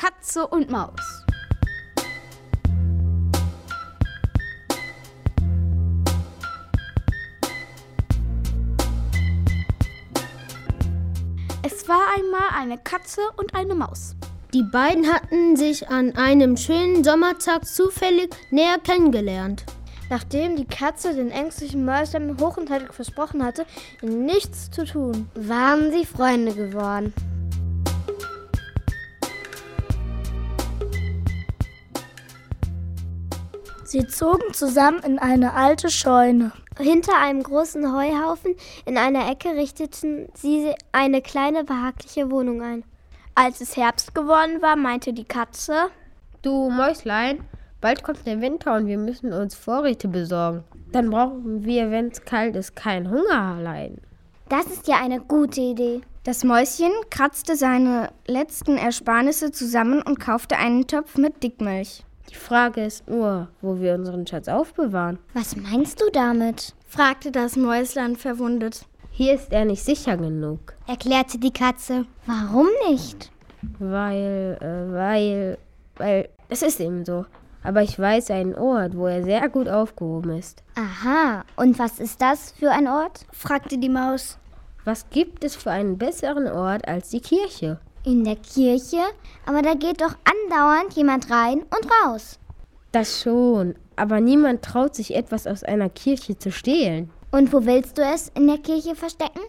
Katze und Maus. Es war einmal eine Katze und eine Maus. Die beiden hatten sich an einem schönen Sommertag zufällig näher kennengelernt. Nachdem die Katze den ängstlichen Mäuslein hoch und heilig versprochen hatte, ihnen nichts zu tun, waren sie Freunde geworden. Sie zogen zusammen in eine alte Scheune. Hinter einem großen Heuhaufen in einer Ecke richteten sie eine kleine behagliche Wohnung ein. Als es Herbst geworden war, meinte die Katze: Du Mäuslein, bald kommt der Winter und wir müssen uns Vorräte besorgen. Dann brauchen wir, wenn es kalt ist, keinen Hunger leiden. Das ist ja eine gute Idee. Das Mäuschen kratzte seine letzten Ersparnisse zusammen und kaufte einen Topf mit Dickmilch. Die Frage ist nur, wo wir unseren Schatz aufbewahren. Was meinst du damit? fragte das Mäuslein verwundert. Hier ist er nicht sicher genug, erklärte die Katze. Warum nicht? Weil, äh, weil, weil, es ist eben so. Aber ich weiß einen Ort, wo er sehr gut aufgehoben ist. Aha, und was ist das für ein Ort? fragte die Maus. Was gibt es für einen besseren Ort als die Kirche? In der Kirche? Aber da geht doch andauernd jemand rein und raus. Das schon, aber niemand traut sich etwas aus einer Kirche zu stehlen. Und wo willst du es in der Kirche verstecken?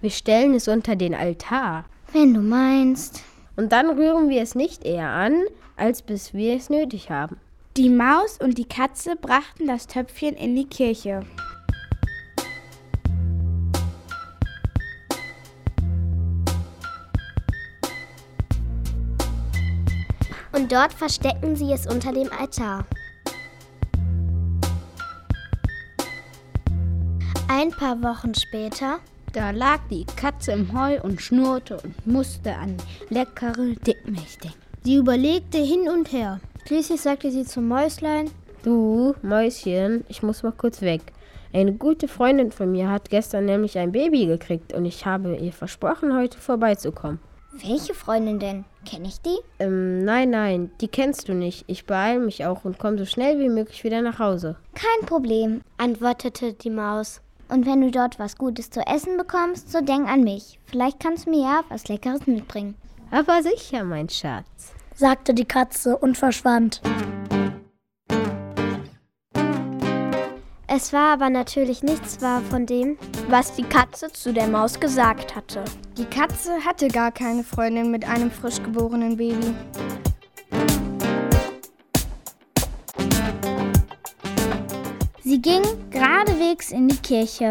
Wir stellen es unter den Altar. Wenn du meinst. Und dann rühren wir es nicht eher an, als bis wir es nötig haben. Die Maus und die Katze brachten das Töpfchen in die Kirche. Und dort verstecken sie es unter dem Altar. Ein paar Wochen später, da lag die Katze im Heu und schnurrte und musste an leckere Dickmilch denken. Sie überlegte hin und her. Schließlich sagte sie zum Mäuslein: Du, Mäuschen, ich muss mal kurz weg. Eine gute Freundin von mir hat gestern nämlich ein Baby gekriegt und ich habe ihr versprochen, heute vorbeizukommen. Welche Freundin denn? Kenne ich die? Ähm, nein, nein, die kennst du nicht. Ich beeile mich auch und komme so schnell wie möglich wieder nach Hause. Kein Problem, antwortete die Maus. Und wenn du dort was Gutes zu essen bekommst, so denk an mich. Vielleicht kannst du mir ja was Leckeres mitbringen. Aber sicher, mein Schatz, sagte die Katze und verschwand. Es war aber natürlich nichts wahr von dem, was die Katze zu der Maus gesagt hatte. Die Katze hatte gar keine Freundin mit einem frisch geborenen Baby. Sie ging geradewegs in die Kirche.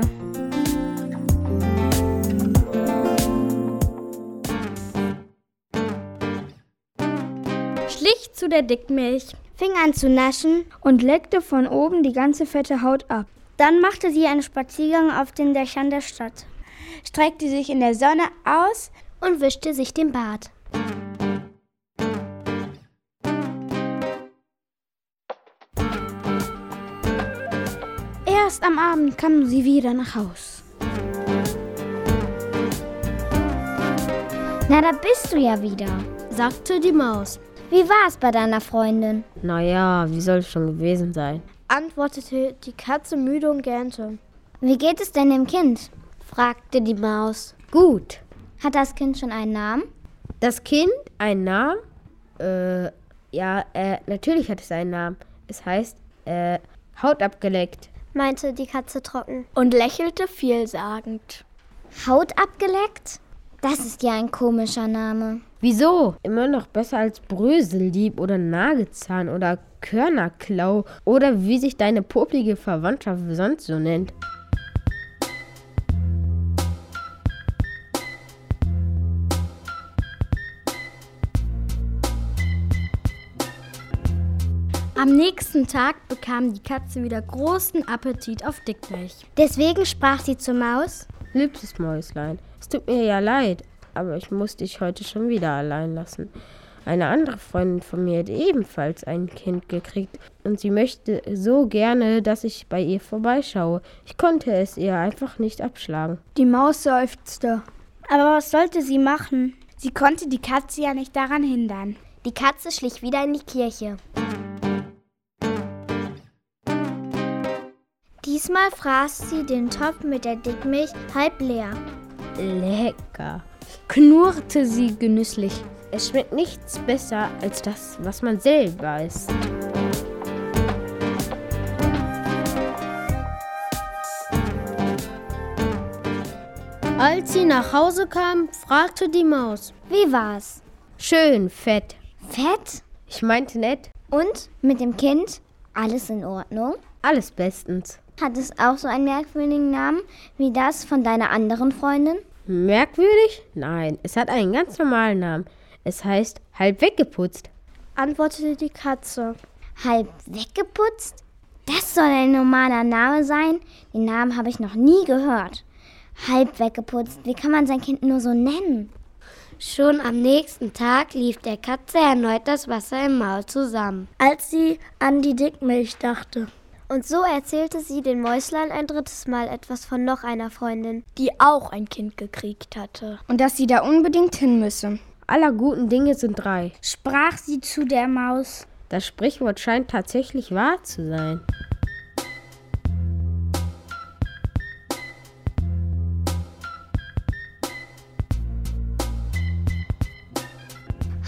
Schlich zu der Dickmilch, fing an zu naschen und leckte von oben die ganze fette Haut ab. Dann machte sie einen Spaziergang auf den Dächern der Stadt, streckte sich in der Sonne aus und wischte sich den Bart. Erst am Abend kam sie wieder nach Haus. Na, da bist du ja wieder, sagte die Maus. Wie war es bei deiner Freundin? Naja, wie soll es schon gewesen sein? antwortete die Katze müde und gähnte. Wie geht es denn dem Kind? fragte die Maus. Gut. Hat das Kind schon einen Namen? Das Kind einen Namen? Äh, ja, äh, natürlich hat es einen Namen. Es heißt, äh, Haut abgeleckt, meinte die Katze trocken. Und lächelte vielsagend. Haut abgeleckt? Das ist ja ein komischer Name. Wieso? Immer noch besser als Bröseldieb oder Nagezahn oder Körnerklau oder wie sich deine poplige Verwandtschaft sonst so nennt. Am nächsten Tag bekam die Katze wieder großen Appetit auf Dickmilch. Deswegen sprach sie zur Maus: Liebstes Mäuslein, es tut mir ja leid, aber ich muss dich heute schon wieder allein lassen. Eine andere Freundin von mir hat ebenfalls ein Kind gekriegt und sie möchte so gerne, dass ich bei ihr vorbeischaue. Ich konnte es ihr einfach nicht abschlagen. Die Maus seufzte. Aber was sollte sie machen? Sie konnte die Katze ja nicht daran hindern. Die Katze schlich wieder in die Kirche. Diesmal fraß sie den Topf mit der Dickmilch halb leer. Lecker. Knurrte sie genüsslich. Es schmeckt nichts besser als das, was man selber isst. Als sie nach Hause kam, fragte die Maus. Wie war's? Schön fett. Fett? Ich meinte nett. Und mit dem Kind? Alles in Ordnung? Alles bestens. Hat es auch so einen merkwürdigen Namen wie das von deiner anderen Freundin? Merkwürdig? Nein, es hat einen ganz normalen Namen. Es heißt halb weggeputzt. Antwortete die Katze. Halb weggeputzt? Das soll ein normaler Name sein? Den Namen habe ich noch nie gehört. Halb weggeputzt. Wie kann man sein Kind nur so nennen? Schon am nächsten Tag lief der Katze erneut das Wasser im Maul zusammen, als sie an die Dickmilch dachte. Und so erzählte sie den Mäuslein ein drittes Mal etwas von noch einer Freundin. Die auch ein Kind gekriegt hatte. Und dass sie da unbedingt hin müsse. Aller guten Dinge sind drei. Sprach sie zu der Maus. Das Sprichwort scheint tatsächlich wahr zu sein.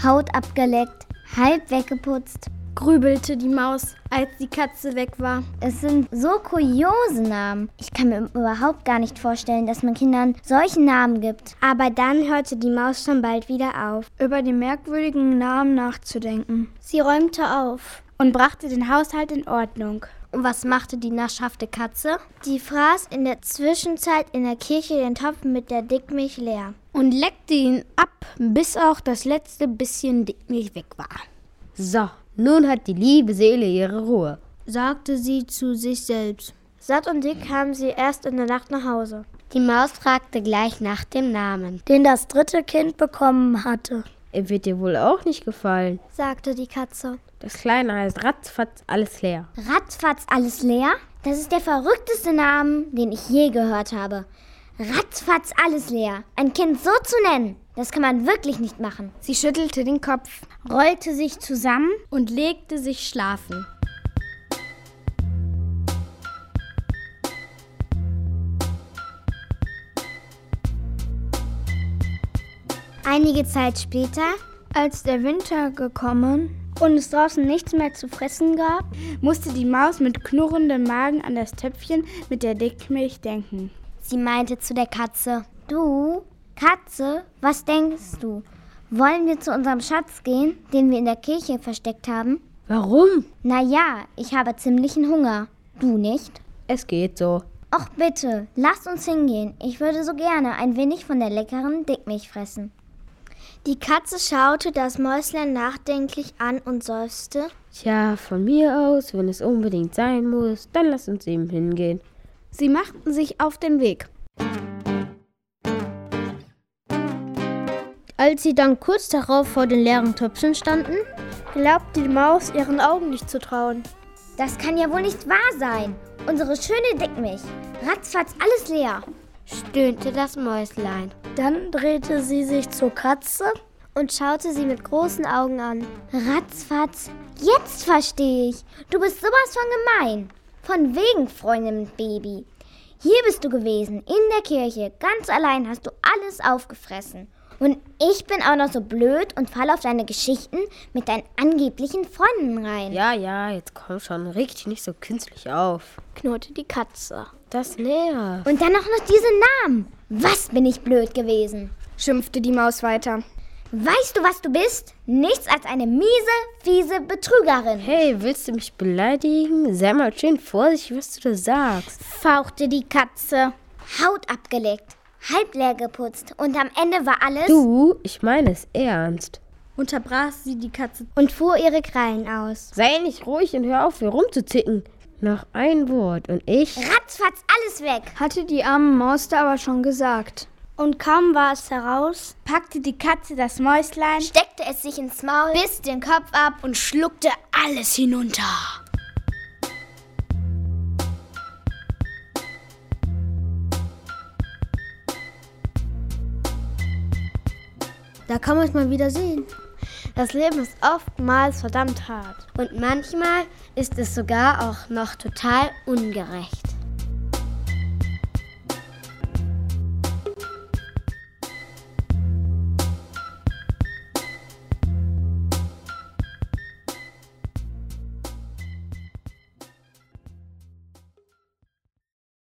Haut abgeleckt, halb weggeputzt. Grübelte die Maus, als die Katze weg war. Es sind so kuriose Namen. Ich kann mir überhaupt gar nicht vorstellen, dass man Kindern solche Namen gibt. Aber dann hörte die Maus schon bald wieder auf, über die merkwürdigen Namen nachzudenken. Sie räumte auf und brachte den Haushalt in Ordnung. Und was machte die naschhafte Katze? Die fraß in der Zwischenzeit in der Kirche den Topf mit der Dickmilch leer. Und leckte ihn ab, bis auch das letzte bisschen Dickmilch weg war. So, nun hat die liebe Seele ihre Ruhe. sagte sie zu sich selbst. Satt und dick kamen sie erst in der Nacht nach Hause. Die Maus fragte gleich nach dem Namen, den das dritte Kind bekommen hatte, Er wird dir wohl auch nicht gefallen. sagte die Katze. Das Kleine heißt ratzfatz alles leer. Ratzfatz alles leer? Das ist der verrückteste Name, den ich je gehört habe. Ratzfatz alles leer. Ein Kind so zu nennen, das kann man wirklich nicht machen. Sie schüttelte den Kopf, rollte sich zusammen und legte sich schlafen. Einige Zeit später, Als der Winter gekommen und es draußen nichts mehr zu fressen gab, musste die Maus mit knurrendem Magen an das Töpfchen mit der Dickmilch denken. Sie meinte zu der Katze, du, Katze, was denkst du? Wollen wir zu unserem Schatz gehen, den wir in der Kirche versteckt haben? Warum? Na ja, ich habe ziemlichen Hunger. Du nicht? Es geht so. Och bitte, lasst uns hingehen. Ich würde so gerne ein wenig von der leckeren Dickmilch fressen. Die Katze schaute das Mäuslein nachdenklich an und seufzte. Tja, von mir aus, wenn es unbedingt sein muss, dann lass uns eben hingehen. Sie machten sich auf den Weg. Als sie dann kurz darauf vor den leeren Töpfen standen, Glaubte die Maus ihren Augen nicht zu trauen. Das kann ja wohl nicht wahr sein. Unsere schöne Dickmilch. Ratzfatz alles leer. stöhnte das Mäuslein. Dann drehte sie sich zur Katze und schaute sie mit großen Augen an. Ratzfatz. Jetzt verstehe ich. Du bist sowas von gemein. Von wegen, Freundin mit Baby. Hier bist du gewesen, in der Kirche. Ganz allein hast du alles aufgefressen. Und ich bin auch noch so blöd und falle auf deine Geschichten mit deinen angeblichen Freunden rein. Ja, ja, jetzt komm schon, reg dich nicht so künstlich auf. knurrte die Katze. Das nervt. Und dann auch noch diese Namen. Was bin ich blöd gewesen? schimpfte die Maus weiter. Weißt du, was du bist? Nichts als eine miese, fiese Betrügerin. Hey, willst du mich beleidigen? Sei mal schön vorsichtig, was du da sagst. Fauchte die Katze. Haut abgeleckt, halb leer geputzt und am Ende war alles Du, ich meine es ernst. Unterbrach sie die Katze. und fuhr ihre Krallen aus. Sei nicht ruhig und hör auf, hier rumzuzicken. Noch ein Wort und ich. Ratzfatz alles weg. Hatte die arme Maus da aber schon gesagt. Und kaum war es heraus, Packte die Katze das Mäuslein Steckte es sich ins Maul, biss den Kopf ab und schluckte alles hinunter. da kann man es mal wieder sehen. Das Leben ist oftmals verdammt hart. Und manchmal ist es sogar auch noch total ungerecht.